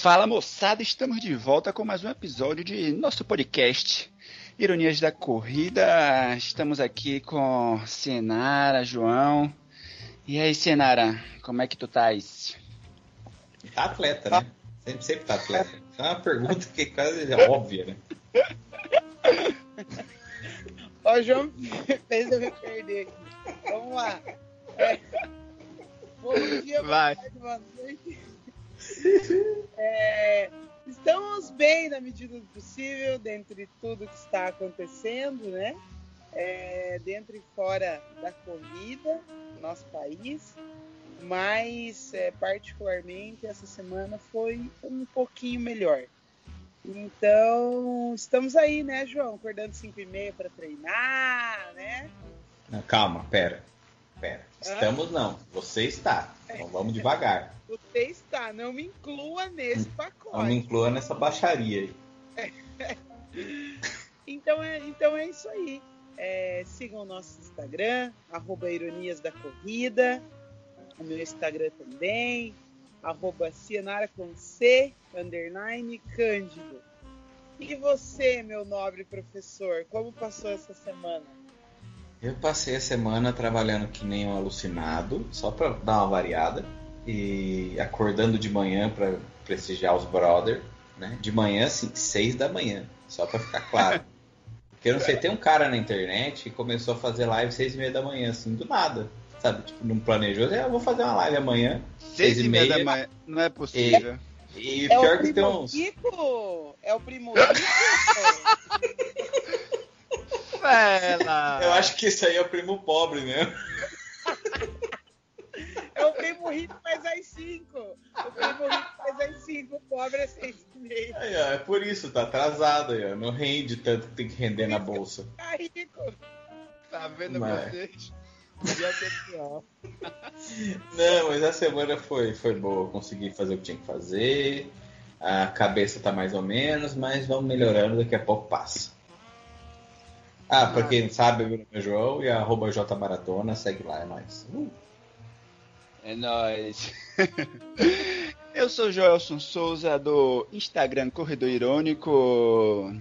Fala moçada, estamos de volta com mais um episódio de nosso podcast Ironias da Corrida. Estamos aqui com Senara, João. E aí, Senara, como é que tu estás? Tá atleta, né? Sempre, sempre tá atleta. É uma pergunta que quase é óbvia, né? Ó, João fez eu me perder aqui. Vamos lá. É. Bom dia, Vai. boa tarde, boa noite. É, estamos bem na medida do possível, dentre tudo que está acontecendo, né? É, dentro e fora da corrida no nosso país. Mas, é, particularmente, essa semana foi um pouquinho melhor. Então, estamos aí, né, João? Acordando 5 e meia para treinar, né? Não, calma, pera. Pera. Estamos não. Você está. Então vamos devagar. Você está, não me inclua nesse pacote. Não me inclua nessa baixaria aí. Então é, então é isso aí. É, sigam o nosso Instagram, arroba Ironias da Corrida, o meu Instagram também, arroba Cianara com C, underline Cândido. E você, meu nobre professor, como passou essa semana? Eu passei a semana trabalhando que nem um alucinado, só pra dar uma variada. E acordando de manhã pra prestigiar os brother, né? De manhã, assim, seis da manhã, só pra ficar claro. Porque eu não sei, tem um cara na internet que começou a fazer live seis e meia da manhã, assim, do nada. Sabe? Tipo, não planejou, eu vou fazer uma live amanhã. Seis e meia da manhã. Não é possível. E É pior o que tem primo uns. rico? É o primo rico? Fela! Eu acho que isso aí é o primo pobre mesmo. É o primo rico faz às 5. O primo rico faz às 5, o pobre é 6 e ó, é por isso, tá atrasado aí, ó. Não rende tanto que tem que render na bolsa. Tá rico. Tá vendo Mas- vocês? Não, mas a semana foi, foi boa. Consegui fazer o que tinha que fazer. A cabeça tá mais ou menos, mas vamos melhorando, daqui a pouco passa. Ah, pra quem não sabe, meu nome é João e arroba Jmaratona, segue lá, é nóis. Uh. É nóis. Eu sou Joelson Souza do Instagram Corredor Irônico.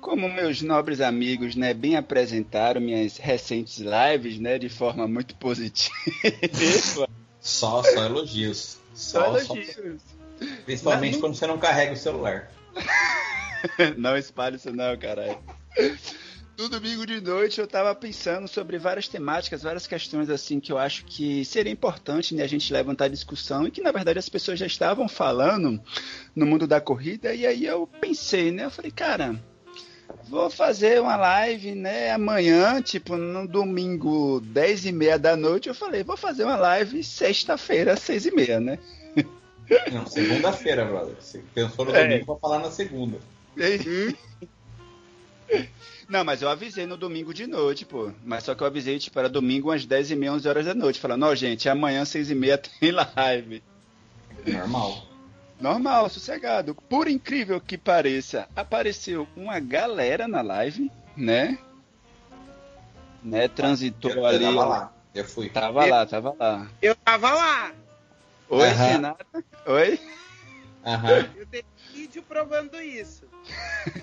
Como meus nobres amigos, né, bem apresentaram minhas recentes lives, né, de forma muito positiva. Só, só elogios. Só Só, só- elogios. principalmente Não- quando você não carrega o celular. Não espalhe isso não, caralho. No domingo de noite eu tava pensando sobre várias temáticas, várias questões assim que eu acho que seria importante né, a gente levantar discussão e que na verdade as pessoas já estavam falando no mundo da corrida e aí eu pensei, né? Eu falei, cara, vou fazer uma live, né, amanhã, tipo, no domingo, 10 e meia da noite, eu falei, vou fazer uma live sexta-feira, 6 e meia, né? Não, segunda-feira, brother. Você pensou no É. domingo pra falar na segunda. Não, mas eu avisei no domingo de noite, pô. Mas só que eu avisei, tipo, era domingo às 10 e meia, 11 horas da noite. Falando, ó, gente, amanhã, 6 e meia tem live. Normal. Normal, sossegado. Por incrível que pareça, apareceu uma galera na live, né? Né, transitou Eu, eu ali. tava lá. Eu fui. Tava lá, tava lá. Eu tava lá. Oi, Aham. Renata? Oi? Aham. Eu tenho vídeo provando isso.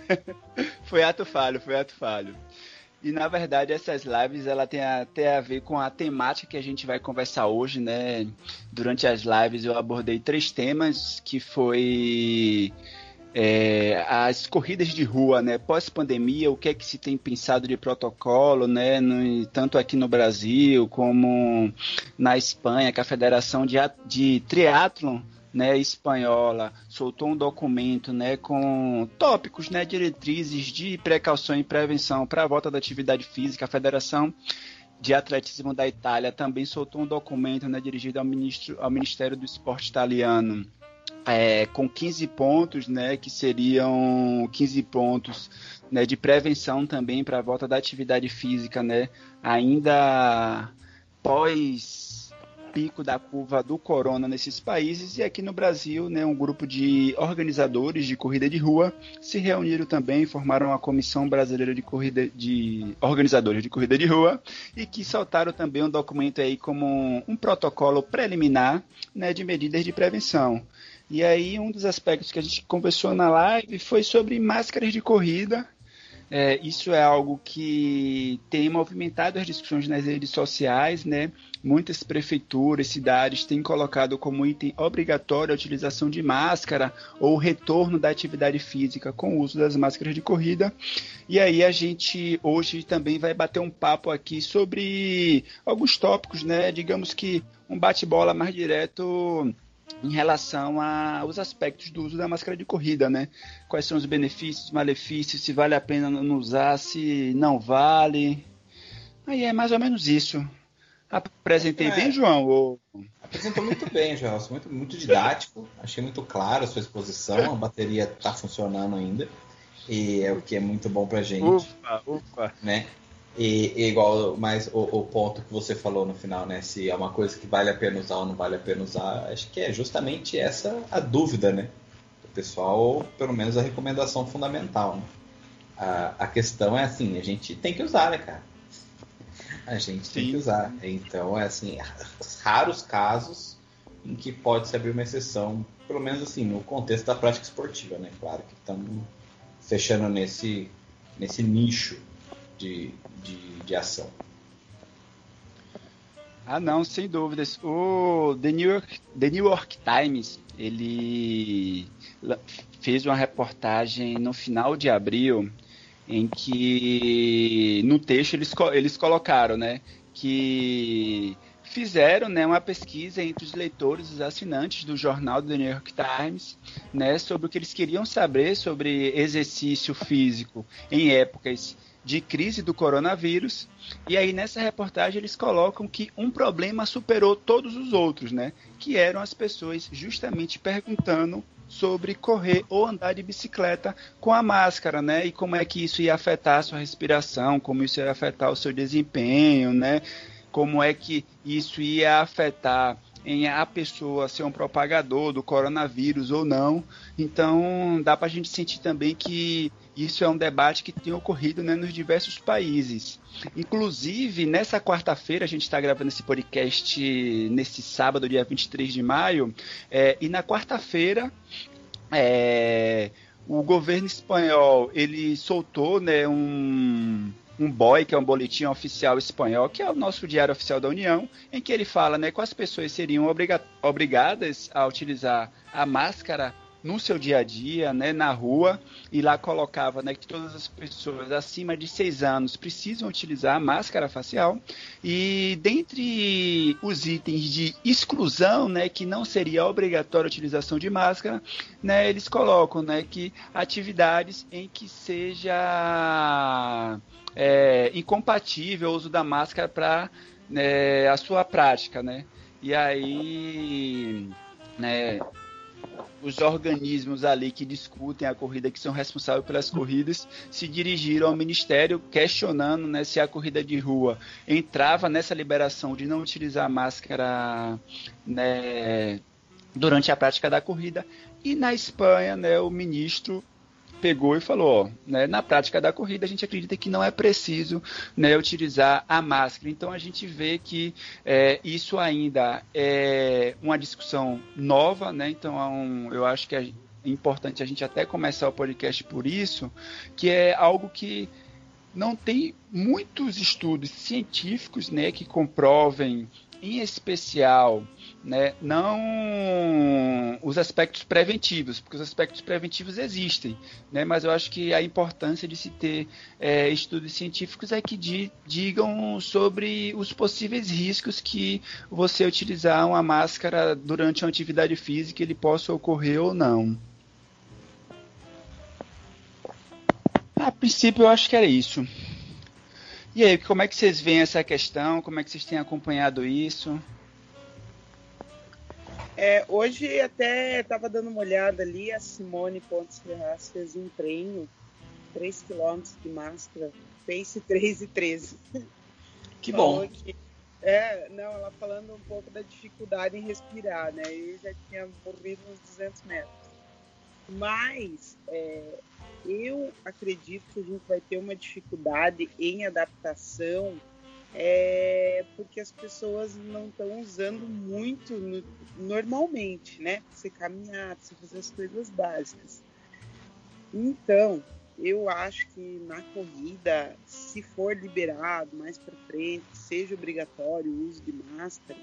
Foi ato falho, foi ato falho. E na verdade essas lives ela tem até a ver com a temática que a gente vai conversar hoje, né? Durante as lives eu abordei três temas que foi é, as corridas de rua, né? Pós-pandemia, o que é que se tem pensado de protocolo, né? No- tanto aqui no Brasil como na Espanha, que a Federação de, de Triatlon né, espanhola soltou um documento né, com tópicos, né, diretrizes de precaução e prevenção para a volta da atividade física. A Federação de Atletismo da Itália também soltou um documento né, dirigido ao, ministro, ao Ministério do Esporte italiano é, com 15 pontos, né, que seriam 15 pontos né, de prevenção também para a volta da atividade física, né, ainda pós pico da curva do corona nesses países e aqui no Brasil, né, um grupo de organizadores de corrida de rua se reuniram também, formaram a Comissão Brasileira de Corrida de Organizadores de Corrida de Rua e que soltaram também um documento aí como um, um protocolo preliminar, né, de medidas de prevenção. E aí um dos aspectos que a gente conversou na live foi sobre máscaras de corrida é, isso é algo que tem movimentado as discussões nas redes sociais, né? Muitas prefeituras, cidades têm colocado como item obrigatório a utilização de máscara ou o retorno da atividade física com o uso das máscaras de corrida. E aí a gente hoje também vai bater um papo aqui sobre alguns tópicos, né? Digamos que um bate-bola mais direto em relação aos aspectos do uso da máscara de corrida, né? Quais são os benefícios, malefícios, se vale a pena não usar, se não vale. Aí é mais ou menos isso. Apresentei é, bem, João? Ou... Apresentou muito bem, João. Muito, muito didático. Achei muito claro a sua exposição. A bateria está funcionando ainda. E é o que é muito bom pra gente. Ufa, ufa. Né? E, e igual, mas o, o, ponto que você falou no final, né? Se é uma coisa que vale a pena usar ou não vale a pena usar, acho que é justamente essa a dúvida, né? Do pessoal, ou pelo menos a recomendação fundamental. Né? A, a questão é assim, a gente tem que usar, né, cara? A gente Sim. tem que usar. Então, é assim, raros casos em que pode se abrir uma exceção, pelo menos assim, no contexto da prática esportiva, né? Claro que estamos fechando nesse, nesse nicho de, de, de ação. Ah, não, sem dúvidas. O The New York, The New York Times, ele fez uma reportagem no final de abril em que no texto eles, eles colocaram, né, que fizeram né, uma pesquisa entre os leitores, os assinantes do jornal do New York Times, né, sobre o que eles queriam saber sobre exercício físico em épocas de crise do coronavírus. E aí nessa reportagem eles colocam que um problema superou todos os outros, né? Que eram as pessoas justamente perguntando sobre correr ou andar de bicicleta com a máscara, né? E como é que isso ia afetar a sua respiração, como isso ia afetar o seu desempenho, né? Como é que isso ia afetar em a pessoa ser um propagador do coronavírus ou não. Então, dá para a gente sentir também que isso é um debate que tem ocorrido né, nos diversos países. Inclusive, nessa quarta-feira, a gente está gravando esse podcast nesse sábado, dia 23 de maio, é, e na quarta-feira. É, o governo espanhol ele soltou né, um, um BOI, que é um boletim oficial espanhol, que é o nosso diário oficial da União, em que ele fala né, que as pessoas seriam obriga obrigadas a utilizar a máscara no seu dia a dia, né, na rua, e lá colocava né, que todas as pessoas acima de 6 anos precisam utilizar a máscara facial. E dentre os itens de exclusão, né, que não seria obrigatória a utilização de máscara, né, eles colocam né, que atividades em que seja é, incompatível o uso da máscara para né, a sua prática, né? E aí, né, os organismos ali que discutem a corrida, que são responsáveis pelas corridas, se dirigiram ao Ministério questionando né, se a corrida de rua entrava nessa liberação de não utilizar máscara né, durante a prática da corrida. E na Espanha, né, o ministro pegou e falou, né, na prática da corrida a gente acredita que não é preciso né, utilizar a máscara. Então a gente vê que é, isso ainda é uma discussão nova, né? Então é um, eu acho que é importante a gente até começar o podcast por isso, que é algo que não tem muitos estudos científicos né, que comprovem, em especial, né, não os aspectos preventivos, porque os aspectos preventivos existem, né, mas eu acho que a importância de se ter é, estudos científicos é que di, digam sobre os possíveis riscos que você utilizar uma máscara durante uma atividade física ele possa ocorrer ou não. A princípio eu acho que era isso. E aí, como é que vocês veem essa questão? Como é que vocês têm acompanhado isso? É, hoje até estava dando uma olhada ali, a Simone Pontes Ferraz fez um treino, 3 km de máscara, pace 3 e 13. Que bom. Que É, não, ela falando um pouco da dificuldade em respirar, né? Eu já tinha morrido uns 200 metros. Mas é, eu acredito que a gente vai ter uma dificuldade em adaptação é, porque as pessoas não estão usando muito no, normalmente, né? Pra você caminhar, pra você fazer as coisas básicas. Então, eu acho que na corrida, se for liberado mais para frente, seja obrigatório o uso de máscara,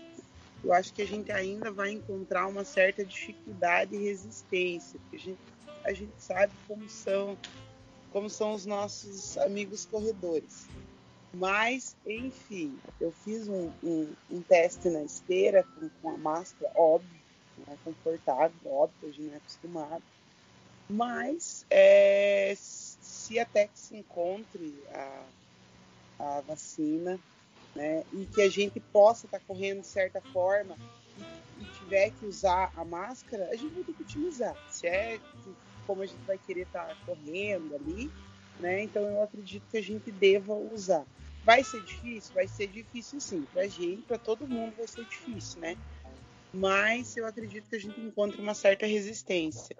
eu acho que a gente ainda vai encontrar uma certa dificuldade e resistência, porque a gente, a gente sabe como são, como são os nossos amigos corredores. Mas, enfim, eu fiz um, um, um teste na esteira com, com, a máscara, óbvio, não é confortável, óbvio, a gente não é acostumado. Mas, é, se até que se encontre a, a vacina, né, e que a gente possa estar tá correndo de certa forma e, e, tiver que usar a máscara, a gente vai ter que utilizar. Se é como a gente vai querer estar tá correndo ali, né, então eu acredito que a gente deva usar. Vai ser difícil? Vai ser difícil sim. Pra gente, para todo mundo vai ser difícil, né? Mas eu acredito que a gente encontra uma certa resistência.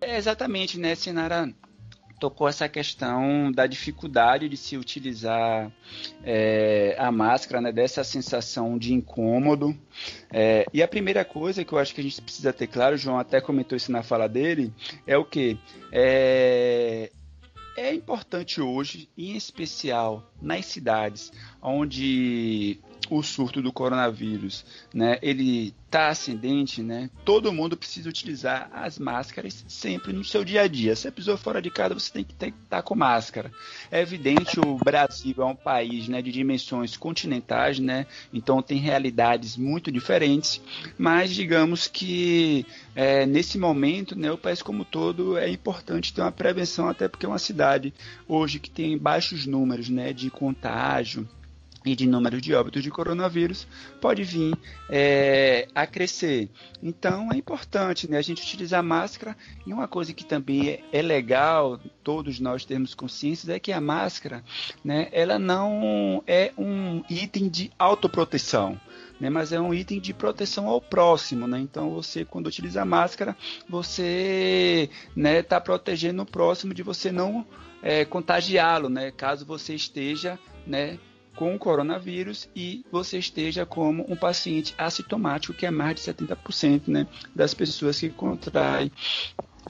É exatamente, né, Sinara? Tocou essa questão da dificuldade de se utilizar é, a máscara, né, dessa sensação de incômodo. É, e a primeira coisa que eu acho que a gente precisa ter claro, o João até comentou isso na fala dele, é o que? É, é importante hoje, em especial nas cidades onde o surto do coronavírus, né, ele está ascendente, né, todo mundo precisa utilizar as máscaras sempre no seu dia a dia. Se você pisou fora de casa, você tem que estar tá com máscara. É evidente, o Brasil é um país né, de dimensões continentais, né, então tem realidades muito diferentes, mas digamos que é, nesse momento, né, o país como todo é importante ter uma prevenção, até porque é uma cidade hoje que tem baixos números né, de contágio, e de número de óbitos de coronavírus pode vir é, a crescer. Então é importante né, a gente utilizar máscara. E uma coisa que também é, é legal, todos nós termos consciência, é que a máscara né, ela não é um item de autoproteção. Né, mas é um item de proteção ao próximo, né? Então você quando utiliza a máscara, você está né, tá protegendo o próximo de você não é, contagiá-lo, né? Caso você esteja né, com o coronavírus e você esteja como um paciente assintomático, que é mais de 70% né, das pessoas que contraem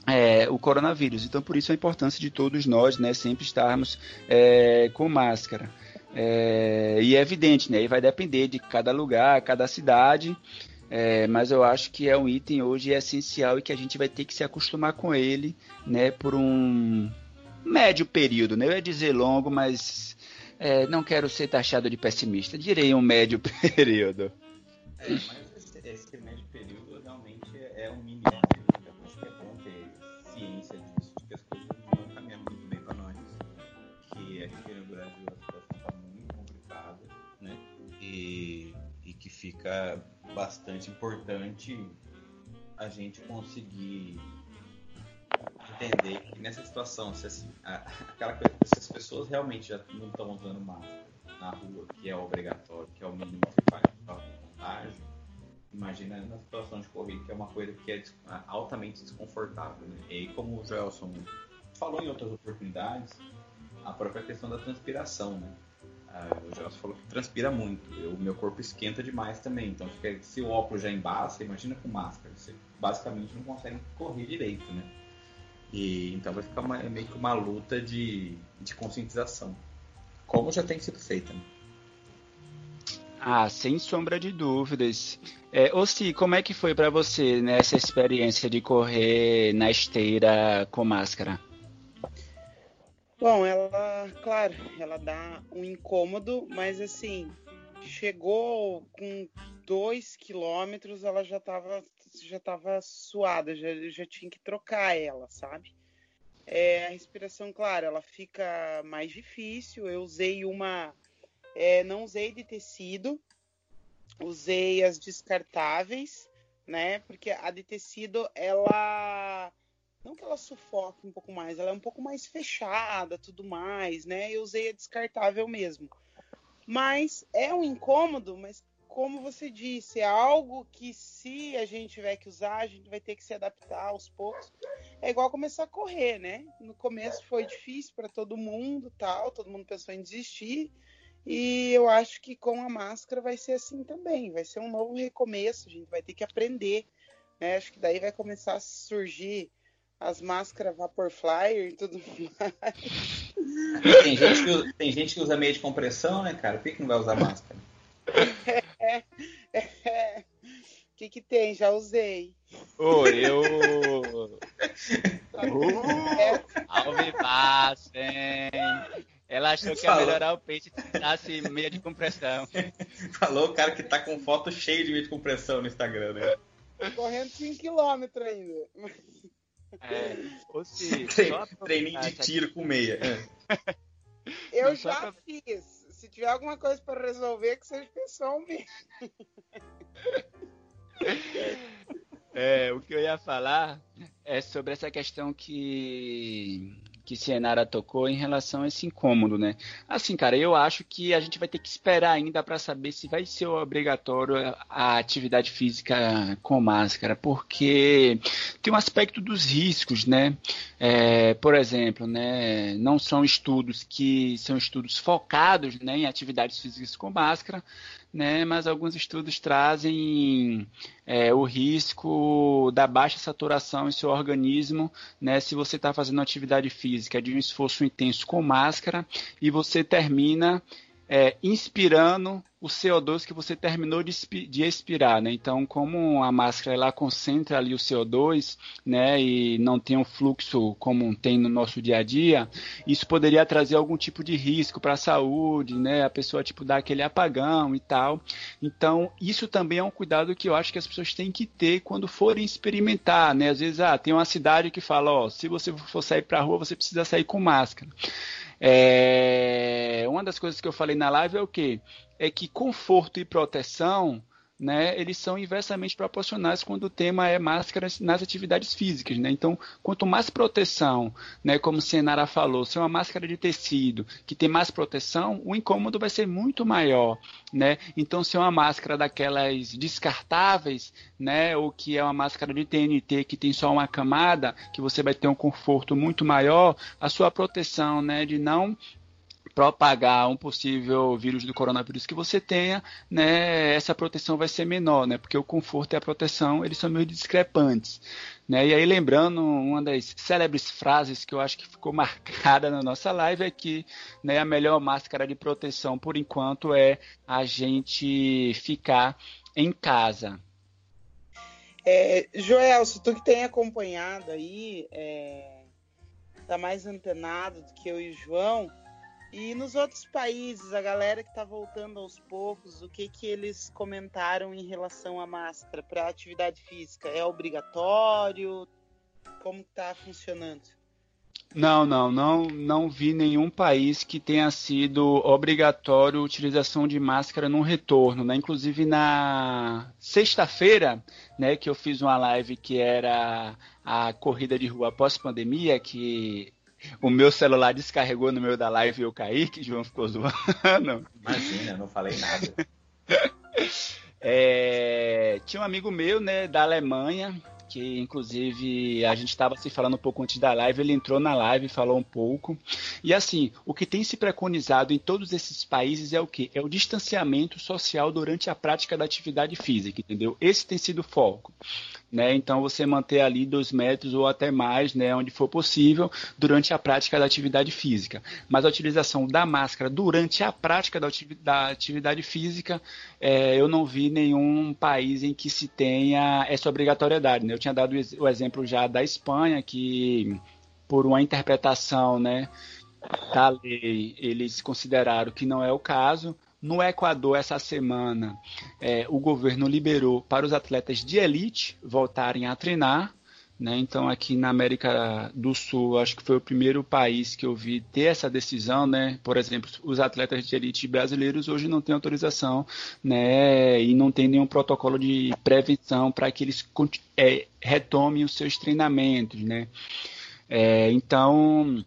é, o coronavírus. Então, por isso a importância de todos nós né, sempre estarmos é, com máscara. É, e é evidente, né, e vai depender de cada lugar, cada cidade, é, mas eu acho que é um item hoje essencial e que a gente vai ter que se acostumar com ele né, por um médio período. Né? Eu ia dizer longo, mas é, não quero ser taxado de pessimista, direi um médio período. É, mas esse, esse, médio período realmente é um mini período. Acho que é bom ter ciência disso, de que as coisas não caminham muito bem para nós. Que aqui no Brasil a situação está muito complicada, né? E, e que fica bastante importante a gente conseguir entender que nessa situação, se assim, aquela coisa, se as pessoas realmente já não estão usando máscara na rua, que é obrigatório, que é o mínimo que faz para contágio, imagina na situação de corrida, que é uma coisa que é altamente desconfortável. Né? E aí, como o Joelson falou em outras oportunidades, a própria questão da transpiração, né? Ah, o Joelson falou que transpira muito, o meu corpo esquenta demais também, então se o óculos já embaça, imagina com máscara, você basicamente não consegue correr direito, né? E então vai ficar uma, é meio que uma luta de, de conscientização. Como já tem sido feita. Né? Ah, sem sombra de dúvidas. É, Ossi, como é que foi para você nessa experiência de correr na esteira com máscara? Bom, ela, claro, ela dá um incômodo, mas assim, chegou com dois quilômetros, ela já estava já tava suada, já, já tinha que trocar ela, sabe? É, a respiração, claro, ela fica mais difícil. Eu usei uma, é, não usei de tecido, usei as descartáveis, né? Porque a de tecido, ela não que ela sufoque um pouco mais, ela é um pouco mais fechada, tudo mais, né? Eu usei a descartável mesmo. Mas é um incômodo, mas como você disse, é algo que se a gente tiver que usar, a gente vai ter que se adaptar aos poucos. É igual começar a correr, né? No começo foi difícil para todo mundo, tal, todo mundo pensou em desistir. E eu acho que com a máscara vai ser assim também, vai ser um novo recomeço, a gente vai ter que aprender. Né? Acho que daí vai começar a surgir as máscaras Vapor Flyer e tudo mais. Tem gente, que usa, tem gente que usa meia de compressão, né, cara? Por que, que não vai usar máscara? É, que, que tem? Já usei. Ô, eu. uh, Alvivaço, hein? Ela achou que ia melhorar o peixe se tirasse meia de compressão. Falou o cara que tá com foto cheia de meia de compressão no Instagram, né? Correndo 5km ainda. É, ou seja, Treininho de tiro com meia. Eu Não, já pra... fiz. Se tiver alguma coisa para resolver, que seja pessoalmente. É, o que eu ia falar é sobre essa questão que que Cienara tocou em relação a esse incômodo, né? Assim, cara, eu acho que a gente vai ter que esperar ainda para saber se vai ser obrigatório a atividade física com máscara, porque tem um aspecto dos riscos, né? É, por exemplo, né, não são estudos que são estudos focados né, em atividades físicas com máscara, né, mas alguns estudos trazem é, o risco da baixa saturação em seu organismo, né, se você está fazendo atividade física de um esforço intenso com máscara e você termina é, inspirando o CO2 que você terminou de, de expirar, né? Então, como a máscara ela concentra ali o CO2, né, e não tem um fluxo como tem no nosso dia a dia, isso poderia trazer algum tipo de risco para a saúde, né? A pessoa tipo dar aquele apagão e tal. Então, isso também é um cuidado que eu acho que as pessoas têm que ter quando forem experimentar, né? Às vezes, ah, tem uma cidade que fala, ó, se você for sair para a rua, você precisa sair com máscara. É, uma das coisas que eu falei na live é o que? É que conforto e proteção né, eles são inversamente proporcionais quando o tema é máscaras nas atividades físicas. Né? Então, quanto mais proteção, né, como Senara falou, se é uma máscara de tecido que tem mais proteção, o incômodo vai ser muito maior. Né? Então, se é uma máscara daquelas descartáveis, né, ou que é uma máscara de TNT que tem só uma camada, que você vai ter um conforto muito maior, a sua proteção né, de não propagar um possível vírus do coronavírus que você tenha, né, essa proteção vai ser menor, né, porque o conforto e a proteção eles são meio discrepantes. Né? E aí, lembrando, uma das célebres frases que eu acho que ficou marcada na nossa live é que né, a melhor máscara de proteção, por enquanto, é a gente ficar em casa. É, Joel, se tu que tem acompanhado aí, é, tá mais antenado do que eu e o João, e nos outros países, a galera que está voltando aos poucos, o que que eles comentaram em relação à máscara para atividade física? É obrigatório? Como está funcionando? Não, não, não, não vi nenhum país que tenha sido obrigatório a utilização de máscara no retorno, né? Inclusive na sexta-feira, né, que eu fiz uma live que era a corrida de rua pós pandemia, que o meu celular descarregou no meio da live e eu caí, que o João ficou zoando. Imagina, não falei nada. É, tinha um amigo meu, né, da Alemanha, que inclusive a gente estava se falando um pouco antes da live, ele entrou na live e falou um pouco. E assim, o que tem se preconizado em todos esses países é o que? É o distanciamento social durante a prática da atividade física, entendeu? Esse tem sido o foco né? Então você manter ali dois metros ou até mais, né, onde for possível, durante a prática da atividade física. Mas a utilização da máscara durante a prática da, da atividade física, é, eu não vi nenhum país em que se tenha essa obrigatoriedade. Né? Eu tinha dado o exemplo já da Espanha, que por uma interpretação, né, da lei, eles consideraram que não é o caso, no Equador, essa semana, é, o governo liberou para os atletas de elite voltarem a treinar. Né? Então, aqui na América do Sul, acho que foi o primeiro país que eu vi ter essa decisão. Né? Por exemplo, os atletas de elite brasileiros hoje não têm autorização né? e não tem nenhum protocolo de prevenção para que eles é, retomem os seus treinamentos. Né? É, então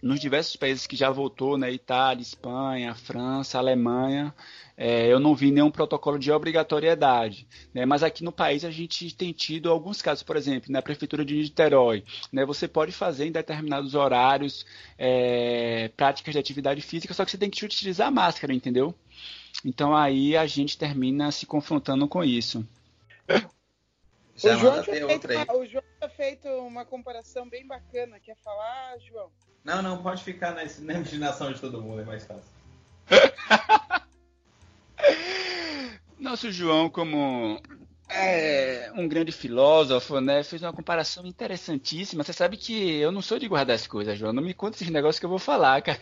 nos diversos países que já voltou, né, Itália, Espanha, França, Alemanha, é, eu não vi nenhum protocolo de obrigatoriedade. Né, mas aqui no país a gente tem tido alguns casos, por exemplo, na prefeitura de Niterói, né, você pode fazer em determinados horários é, práticas de atividade física, só que você tem que utilizar máscara, entendeu? Então aí a gente termina se confrontando com isso. O João, feito, o João tinha feito uma comparação bem bacana. Quer falar, João? Não, não, pode ficar na, na imaginação de todo mundo, é mais fácil. Nosso João, como é, um grande filósofo, né, fez uma comparação interessantíssima. Você sabe que eu não sou de guardar as coisas, João. Não me conta esses negócios que eu vou falar, cara.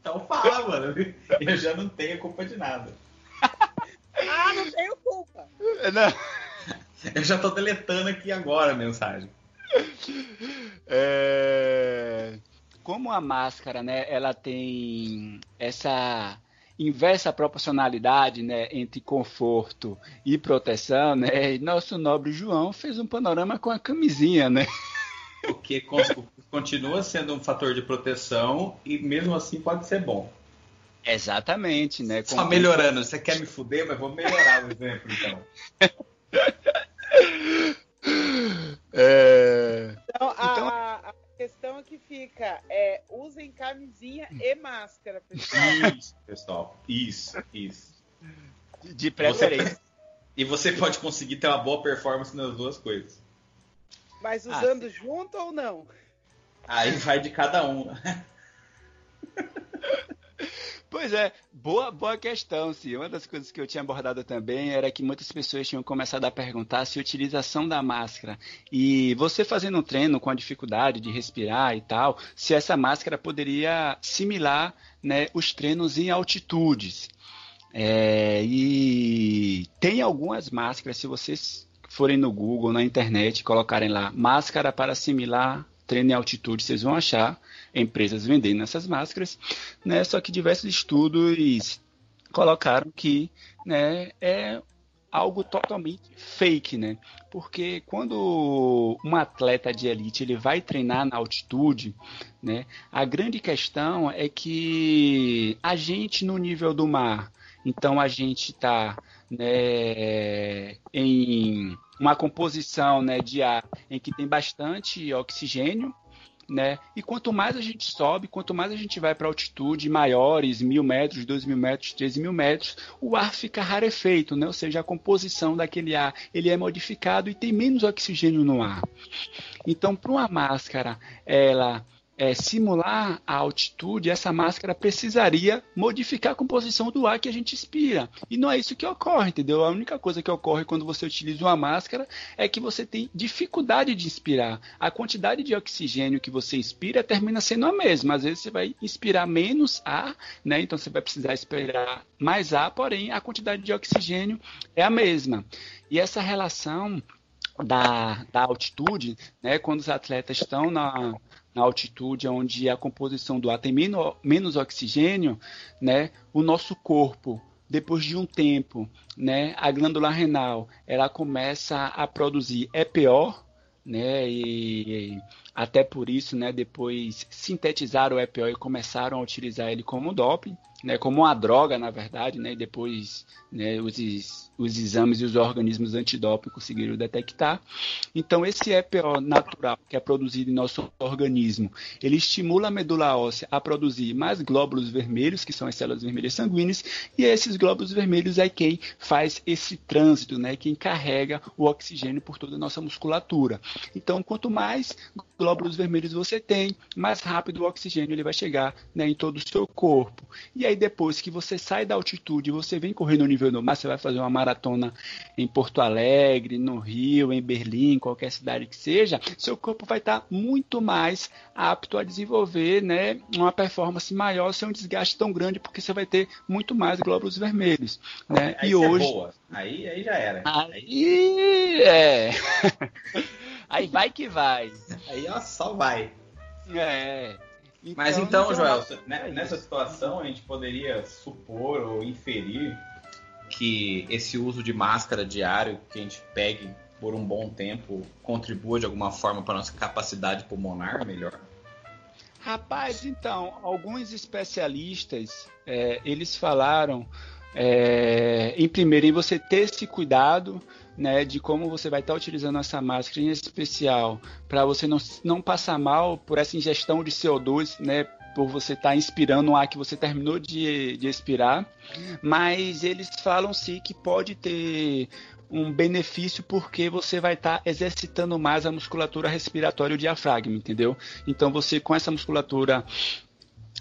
Então fala, mano. Eu já não tenho culpa de nada. ah, não tenho culpa. Não. Eu já tô deletando aqui agora a mensagem. É como a máscara, né, ela tem essa inversa proporcionalidade, né, entre conforto e proteção, né, e nosso nobre João fez um panorama com a camisinha, né? O que continua sendo um fator de proteção e mesmo assim pode ser bom. Exatamente, né? Só melhorando. Você quer me fuder, mas vou melhorar o exemplo, então. É... Então, a, então, a, questão que fica é usem camisinha e máscara, pessoal. Isso, pessoal. Isso, isso. De preferência. Você, e você pode conseguir ter uma boa performance nas duas coisas. Mas ah, usando ah, junto ou não? Aí vai de cada um. Pois é, boa, boa questão, sim. Uma das coisas que eu tinha abordado também era que muitas pessoas tinham começado a perguntar se a utilização da máscara e você fazendo um treino com a dificuldade de respirar e tal, se essa máscara poderia similar né, os treinos em altitudes. É, e tem algumas máscaras, se vocês forem no Google, na internet, colocarem lá máscara para assimilar treino em altitude, vocês vão achar empresas vendendo essas máscaras, né? Só que diversos estudos colocaram que, né, é algo totalmente fake, né? Porque quando um atleta de elite ele vai treinar na altitude, né? A grande questão é que a gente no nível do mar, então a gente está né, em uma composição né, de ar em que tem bastante oxigênio, né? E quanto mais a gente sobe, quanto mais a gente vai para altitude maiores, mil metros, dois mil metros, três mil metros, o ar fica rarefeito, né? Ou seja, a composição daquele ar ele é modificado e tem menos oxigênio no ar. Então, para uma máscara, ela é, simular a altitude, essa máscara precisaria modificar a composição do ar que a gente expira. E não é isso que ocorre, entendeu? A única coisa que ocorre quando você utiliza uma máscara é que você tem dificuldade de inspirar. A quantidade de oxigênio que você inspira termina sendo a mesma. Às vezes você vai inspirar menos ar, né? Então você vai precisar expirar mais ar, porém a quantidade de oxigênio é a mesma. E essa relação da, da altitude, né, quando os atletas estão na, na altitude onde a composição do ar tem menos, menos oxigênio, né, o nosso corpo, depois de um tempo, né, a glândula renal, ela começa a produzir EPO, né, e até por isso, né, depois sintetizaram o EPO e começaram a utilizar ele como doping, né, como uma droga, na verdade, né, e depois né, os, os exames e os organismos antidoping conseguiram detectar. Então, esse EPO natural que é produzido em nosso organismo, ele estimula a medula óssea a produzir mais glóbulos vermelhos, que são as células vermelhas sanguíneas, e esses glóbulos vermelhos é quem faz esse trânsito, né, quem carrega o oxigênio por toda a nossa musculatura. Então, quanto mais glóbulos vermelhos você tem, mais rápido o oxigênio ele vai chegar né, em todo o seu corpo. E aí depois que você sai da altitude, você vem correr no nível do mar, você vai fazer uma maratona em Porto Alegre, no Rio, em Berlim, qualquer cidade que seja, seu corpo vai estar muito mais apto a desenvolver né, uma performance maior sem um desgaste tão grande, porque você vai ter muito mais glóbulos vermelhos. Né? Aí e é hoje... É boa. Aí, aí já era. Aí, é. Aí vai que vai. Aí ó, só vai. É. Então, Mas então, Joel, né, nessa situação a gente poderia supor ou inferir que esse uso de máscara diário que a gente pegue por um bom tempo contribua de alguma forma para nossa capacidade pulmonar melhor? Rapaz, então, alguns especialistas, é, eles falaram, é, em primeiro, em você ter esse cuidado, né, de como você vai estar utilizando essa máscara em especial, para você não, não passar mal por essa ingestão de CO2, né, por você estar tá inspirando o ar que você terminou de, de expirar, mas eles falam sim que pode ter um benefício porque você vai estar tá exercitando mais a musculatura respiratória e o diafragma, entendeu? Então você com essa musculatura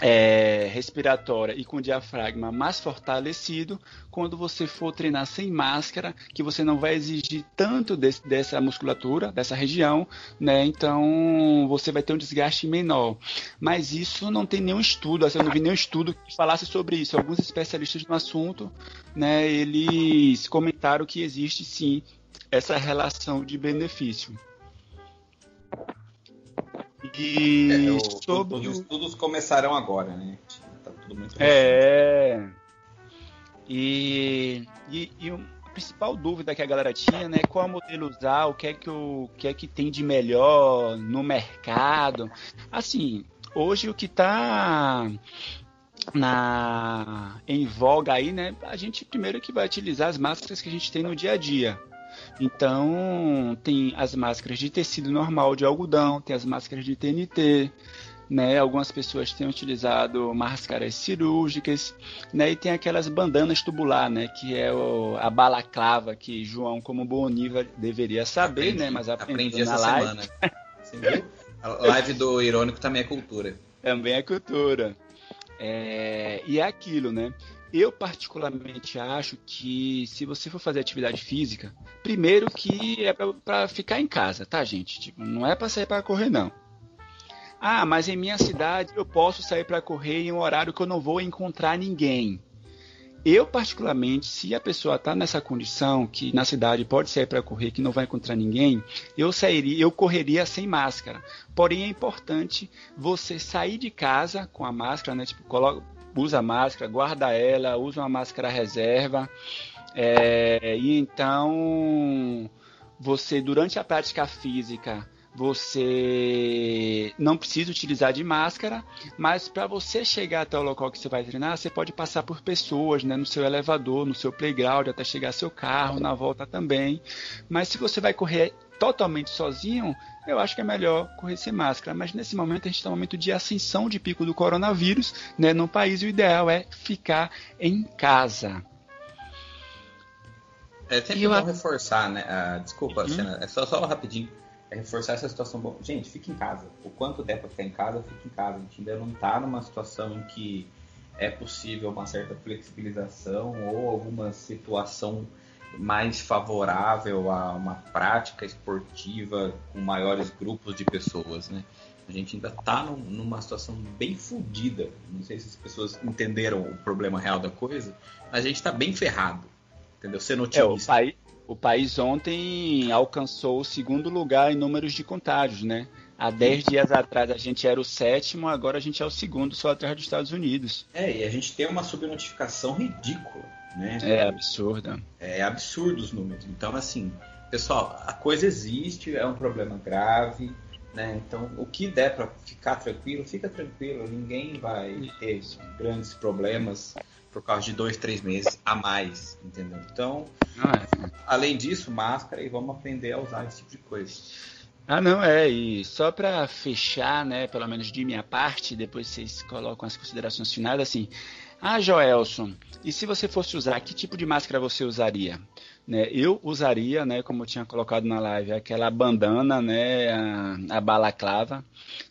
é, respiratória e com diafragma mais fortalecido, quando você for treinar sem máscara, que você não vai exigir tanto dessa musculatura, dessa região, né? Então você vai ter um desgaste menor. Mas isso não tem nenhum estudo, assim, eu não vi nenhum estudo que falasse sobre isso. Alguns especialistas no assunto, né, eles comentaram que existe sim essa relação de benefício. E é, o, sobre... Os estudos começarão agora, né? Tá tudo muito É. E, e, e a principal dúvida que a galera tinha, né? Qual modelo usar, o que é que, o, que, é que tem de melhor no mercado. Assim, hoje o que está na em voga aí, né? A gente primeiro que vai utilizar as máscaras que a gente tem no dia a dia. Então, tem as máscaras de tecido normal de algodão, tem as máscaras de TNT, né? Algumas pessoas têm utilizado máscaras cirúrgicas, né? E tem aquelas bandanas tubular, né? Que é o, a balaclava que João, como bom nível, deveria saber, aprendi, né? Mas aprendi na live. Semana. Você viu? A live do Irônico também é cultura. Também é cultura. É, e é aquilo, né? Eu particularmente acho que se você for fazer atividade física, primeiro que é para ficar em casa, tá, gente? Tipo, não é para sair para correr não. Ah, mas em minha cidade eu posso sair para correr em um horário que eu não vou encontrar ninguém. Eu particularmente, se a pessoa está nessa condição que na cidade pode sair para correr, que não vai encontrar ninguém, eu sairia, eu correria sem máscara. Porém é importante você sair de casa com a máscara, né? Tipo, coloca usa máscara, guarda ela, usa uma máscara reserva. É, e então você durante a prática física você não precisa utilizar de máscara, mas para você chegar até o local que você vai treinar, você pode passar por pessoas, né, no seu elevador, no seu playground, até chegar seu carro, na volta também. Mas se você vai correr totalmente sozinho, eu acho que é melhor correr sem máscara. Mas nesse momento a gente está um momento de ascensão de pico do coronavírus né, no país. O ideal é ficar em casa. É sempre eu... bom reforçar, né? Ah, desculpa, hum? Cena, é só, só rapidinho. É reforçar essa situação. Bom, gente, fique em casa. O quanto der para ficar em casa, fique em casa. A gente ainda não está numa situação em que é possível uma certa flexibilização ou alguma situação mais favorável a uma prática esportiva com maiores grupos de pessoas, né? A gente ainda está num, numa situação bem fodida. Não sei se as pessoas entenderam o problema real da coisa, a gente está bem ferrado, entendeu? Sendo otimista. É, o, país, o país ontem alcançou o segundo lugar em números de contágios, né? Há 10 dias atrás a gente era o sétimo, agora a gente é o segundo, só atrás dos Estados Unidos. É, e a gente tem uma subnotificação ridícula né? É absurda. É absurdo os números. Então, assim, pessoal, a coisa existe, é um problema grave, né? Então, o que der para ficar tranquilo, fica tranquilo. Ninguém vai ter grandes problemas por causa de dois, três meses a mais, entendeu? Então, ah, é. além disso, máscara e vamos aprender a usar esse tipo de coisa. Ah, não, é, e só para fechar, né, pelo menos de minha parte, depois vocês colocam as considerações finais, assim, ah, Joelson, e se você fosse usar, que tipo de máscara você usaria? Né, eu usaria, né, como eu tinha colocado na live, aquela bandana, né, a, a balaclava.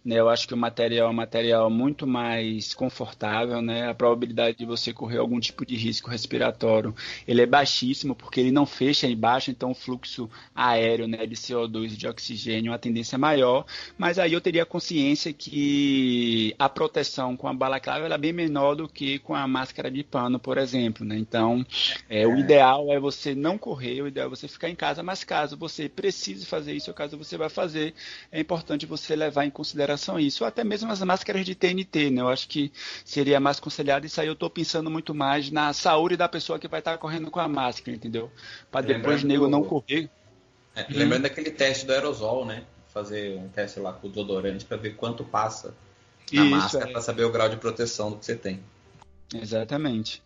Né, eu acho que o material é um material muito mais confortável, né, a probabilidade de você correr algum tipo de risco respiratório ele é baixíssimo porque ele não fecha embaixo, então o fluxo aéreo, né, de CO2 e de oxigênio, a tendência é maior. Mas aí eu teria consciência que a proteção com a balaclava é bem menor do que com a máscara de pano, por exemplo, né. Então, é, o é. ideal é você não correr, o ideal é você ficar em casa, mas caso você precise fazer isso, ou caso você vai fazer, é importante você levar em consideração isso. Ou até mesmo as máscaras de TNT, né? Eu acho que seria mais aconselhado isso aí. Eu estou pensando muito mais na saúde da pessoa que vai estar correndo com a máscara, entendeu? Para depois o nego não correr. É, hum. lembrando daquele teste do aerosol, né? Fazer um teste lá com o desodorante para ver quanto passa na Isso, máscara é. para saber o grau de proteção do que você tem. Exatamente.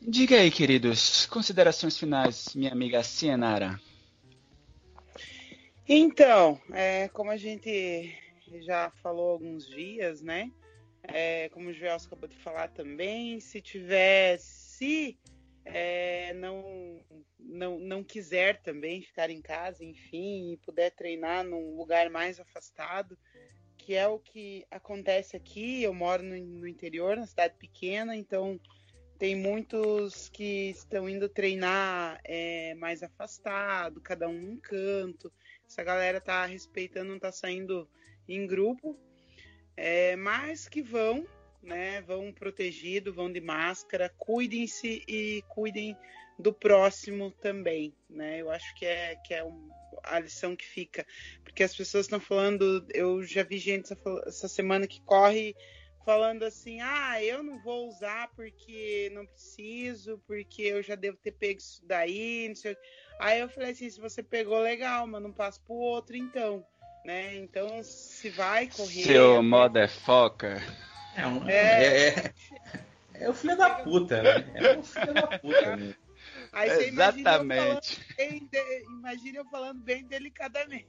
Diga aí, queridos, considerações finais, minha amiga Cienara. Então, é, como a gente já falou alguns dias, né? É, como o Joel acabou de falar também, se tiver, se é, não, não, não quiser também ficar em casa, enfim, e puder treinar num lugar mais afastado, que é o que acontece aqui. Eu moro no, no interior, na cidade pequena, então tem muitos que estão indo treinar é, mais afastado, cada um num canto. Essa galera tá respeitando, não tá saindo em grupo, é, mas que vão, né? Vão protegido, vão de máscara, cuidem-se e cuidem do próximo também, né? Eu acho que é que é um, a lição que fica, porque as pessoas estão falando, eu já vi gente essa, essa semana que corre falando assim, ah, eu não vou usar porque não preciso, porque eu já devo ter pego isso daí, não sei. Aí eu falei assim, se você pegou legal, mas não passa pro outro então né? Então, se vai correr. Seu motherfucker. É, um, é... É, é, é, o filho da puta, né? É o filho da puta, né? Aí você Exatamente. Imagina eu, imagina eu falando bem delicadamente.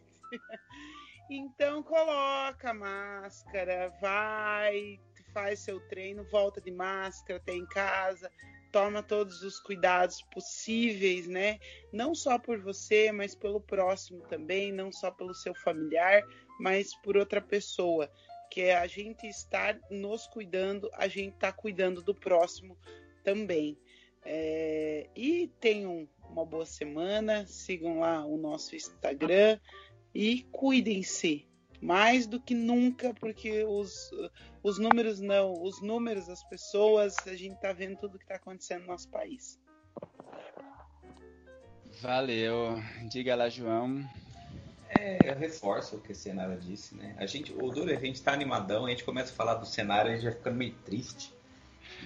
Então coloca máscara, vai, faz seu treino, volta de máscara, tem em casa, toma todos os cuidados possíveis, né? Não só por você, mas pelo próximo também, não só pelo seu familiar, mas por outra pessoa. Que é a gente estar nos cuidando, a gente está cuidando do próximo também. É... e tenham uma boa semana, sigam lá o nosso Instagram e cuidem-se mais do que nunca, porque os, os números não, os números, as pessoas, a gente está vendo tudo que está acontecendo no nosso país. Valeu. Diga lá, João. É, eu reforço o que a Senara disse, né? A gente, o duro é a gente tá animadão, a gente começa a falar do cenário e a gente vai ficando meio triste.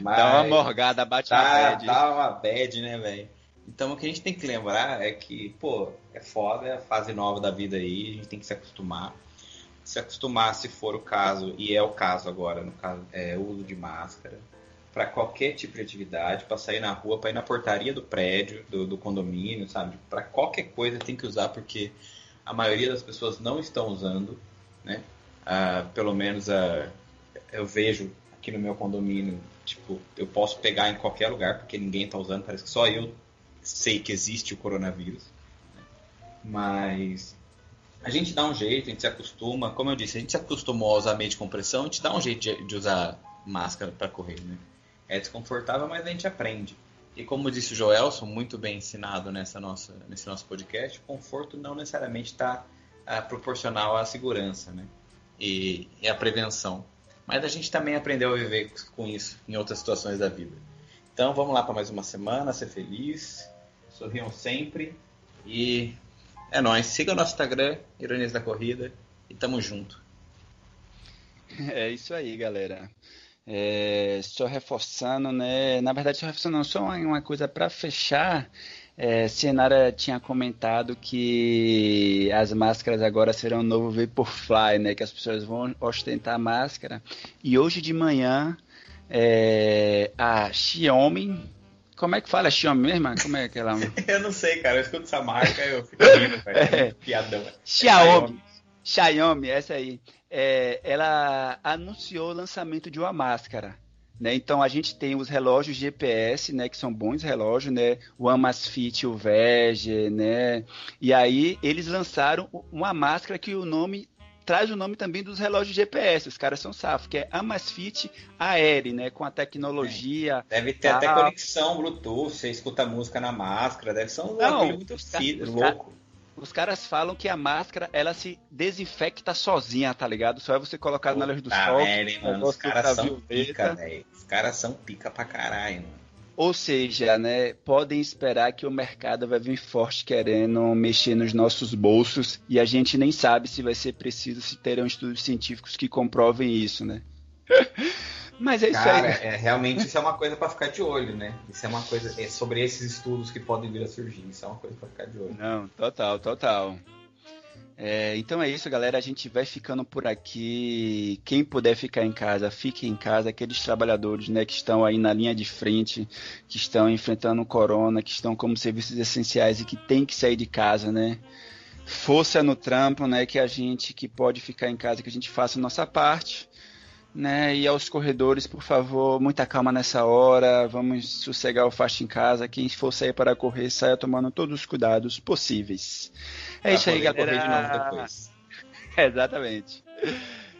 Mas dá uma morgada, bate tá, uma bad. Dá uma bad, né, velho? Então o que a gente tem que lembrar é que, pô, é foda, é a fase nova da vida aí, a gente tem que se acostumar se acostumar, se for o caso, e é o caso agora, no caso, é uso de máscara, para qualquer tipo de atividade, para sair na rua, para ir na portaria do prédio, do, do condomínio, sabe? Para qualquer coisa tem que usar, porque a maioria das pessoas não estão usando, né? Ah, pelo menos ah, eu vejo aqui no meu condomínio, tipo, eu posso pegar em qualquer lugar, porque ninguém está usando, parece que só eu sei que existe o coronavírus. Mas a gente dá um jeito, a gente se acostuma. Como eu disse, a gente se acostumou a usar meio de compressão, a gente dá um jeito de, de usar máscara para correr, né? É desconfortável, mas a gente aprende. E como disse o Joelson, muito bem ensinado nessa nossa, nesse nosso podcast, o conforto não necessariamente está uh, proporcional à segurança, né? E, e à prevenção. Mas a gente também aprendeu a viver com isso em outras situações da vida. Então vamos lá para mais uma semana, ser feliz, sorriam sempre e é nóis. Siga o nosso Instagram, Ironias da Corrida, e tamo junto. É isso aí, galera. É, só reforçando, né? Na verdade, só reforçando, só uma, coisa para fechar. É, tinha comentado que as máscaras agora serão o novo Vaporfly, né? Que as pessoas vão ostentar a máscara. E hoje de manhã, é, a Xiaomi como é que fala Xiaomi mesmo? Como é que ela. eu não sei, cara. Eu escuto essa marca e eu fico rindo, velho. É. Piadão. Xiaomi. Xiaomi, essa aí. É, ela anunciou o lançamento de uma máscara. Né? Então a gente tem os relógios GPS, né, que são bons relógios, né, o Amazfit, o Vege, né, e aí eles lançaram uma máscara que o nome traz o nome também dos relógios GPS. Os caras são safos, que é Amazfit Air, né? Com a tecnologia. É. Deve ter até conexão Bluetooth, você escuta música na máscara, deve ser um Não, muito os louco. Os caras falam que a máscara ela se desinfecta sozinha, tá ligado? Só é você colocar na luz do sol. mano, os caras são pica, velho. Os caras são pica pra caralho, mano. Ou seja, né, podem esperar que o mercado vai vir forte querendo mexer nos nossos bolsos e a gente nem sabe se vai ser preciso se terão estudos científicos que comprovem isso, né? Mas é isso Cara, aí. Né? É, realmente isso é uma coisa para ficar de olho, né? Isso é uma coisa é sobre esses estudos que podem vir a surgir. Isso é uma coisa para ficar de olho. Não, total, total. É, então é isso, galera. A gente vai ficando por aqui. Quem puder ficar em casa, fique em casa. Aqueles trabalhadores né, que estão aí na linha de frente, que estão enfrentando o corona, que estão como serviços essenciais e que tem que sair de casa, né? Força no trampo, né? Que a gente que pode ficar em casa, que a gente faça a nossa parte. Né, e aos corredores, por favor, muita calma nessa hora. Vamos sossegar o faixo em casa. Quem for sair para correr, saia tomando todos os cuidados possíveis. É isso aí, galera. Correr de novo depois. exatamente.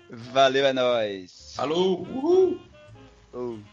Valeu, é nóis. Falou! Uhul! Uhul.